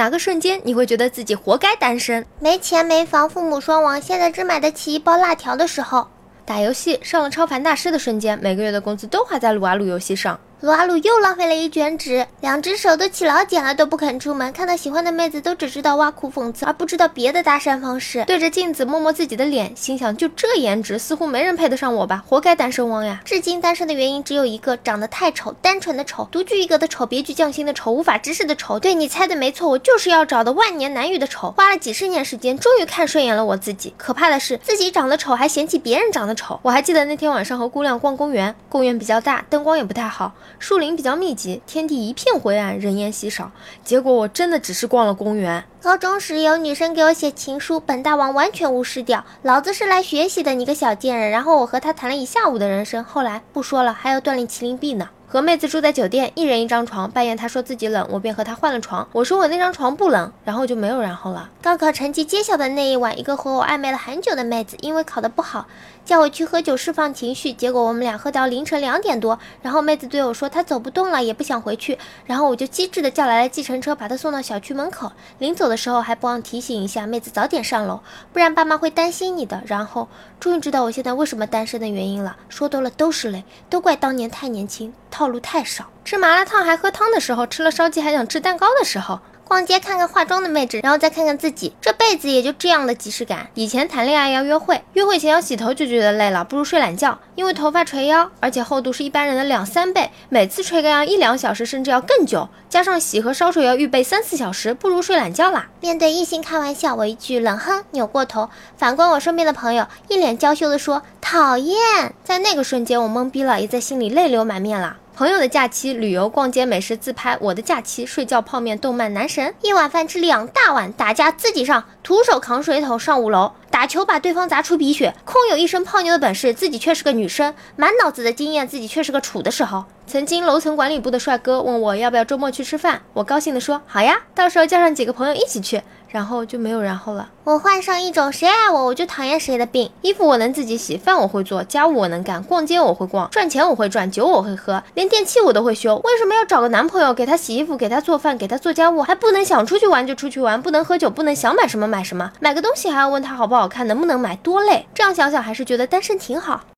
哪个瞬间你会觉得自己活该单身？没钱没房，父母双亡，现在只买得起一包辣条的时候。打游戏上了超凡大师的瞬间，每个月的工资都花在撸啊撸游戏上。撸啊撸又浪费了一卷纸，两只手都起老茧了，都不肯出门。看到喜欢的妹子，都只知道挖苦讽刺，而不知道别的搭讪方式。对着镜子摸摸自己的脸，心想：就这颜值，似乎没人配得上我吧？活该单身汪呀！至今单身的原因只有一个：长得太丑，单纯的丑，独具一格的丑，别具匠心的丑，无法直视的丑。对你猜的没错，我就是要找的万年难遇的丑。花了几十年时间，终于看顺眼了我自己。可怕的是，自己长得丑还嫌弃别人长得丑。我还记得那天晚上和姑娘逛公园，公园比较大，灯光也不太好，树林比较密。集，天地一片灰暗，人烟稀少。结果我真的只是逛了公园。高中时有女生给我写情书，本大王完全无视掉，老子是来学习的，你个小贱人。然后我和她谈了一下午的人生，后来不说了，还要锻炼麒麟臂呢。和妹子住在酒店，一人一张床。半夜她说自己冷，我便和她换了床。我说我那张床不冷，然后就没有然后了。高考成绩揭晓的那一晚，一个和我暧昧了很久的妹子，因为考得不好，叫我去喝酒释放情绪。结果我们俩喝到凌晨两点多，然后妹子对我说她走不动了，也不想回去。然后我就机智的叫来了计程车，把她送到小区门口。临走的时候还不忘提醒一下妹子早点上楼，不然爸妈会担心你的。然后终于知道我现在为什么单身的原因了。说多了都是泪，都怪当年太年轻。套路太少，吃麻辣烫还喝汤的时候，吃了烧鸡还想吃蛋糕的时候。逛街看看化妆的妹纸，然后再看看自己，这辈子也就这样的即视感。以前谈恋爱要约会，约会前要洗头就觉得累了，不如睡懒觉，因为头发垂腰，而且厚度是一般人的两三倍，每次吹个要一两小时，甚至要更久，加上洗和烧水要预备三四小时，不如睡懒觉啦。面对异性开玩笑，我一句冷哼，扭过头。反观我身边的朋友，一脸娇羞的说讨厌。在那个瞬间，我懵逼了，也在心里泪流满面了。朋友的假期，旅游、逛街、美食、自拍；我的假期，睡觉、泡面、动漫、男神。一碗饭吃两大碗，打架自己上，徒手扛水桶上五楼，打球把对方砸出鼻血，空有一身泡妞的本事，自己却是个女生，满脑子的经验，自己却是个处的时候。曾经楼层管理部的帅哥问我要不要周末去吃饭，我高兴地说好呀，到时候叫上几个朋友一起去。然后就没有然后了。我患上一种谁爱我我就讨厌谁的病。衣服我能自己洗，饭我会做，家务我能干，逛街我会逛，赚钱我会赚，酒我会喝，连电器我都会修。为什么要找个男朋友给他洗衣服，给他做饭，给他做家务，还不能想出去玩就出去玩，不能喝酒，不能想买什么买什么，买个东西还要问他好不好看，能不能买，多累。这样想想还是觉得单身挺好。